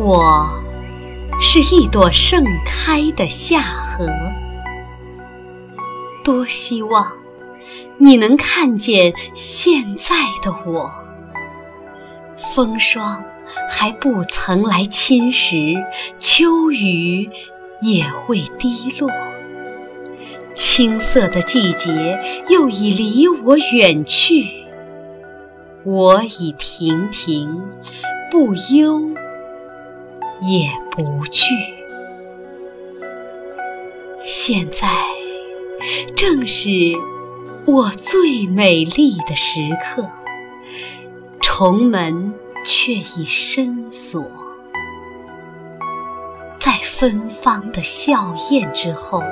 我是一朵盛开的夏荷，多希望你能看见现在的我。风霜还不曾来侵蚀，秋雨也未滴落，青涩的季节又已离我远去，我已亭亭，不忧也不惧。现在正是我最美丽的时刻。重门却已深锁，在芬芳的笑靥之后，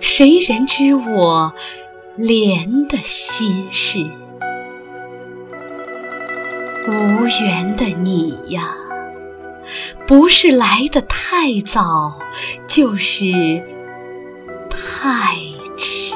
谁人知我怜的心事？无缘的你呀，不是来得太早，就是太迟。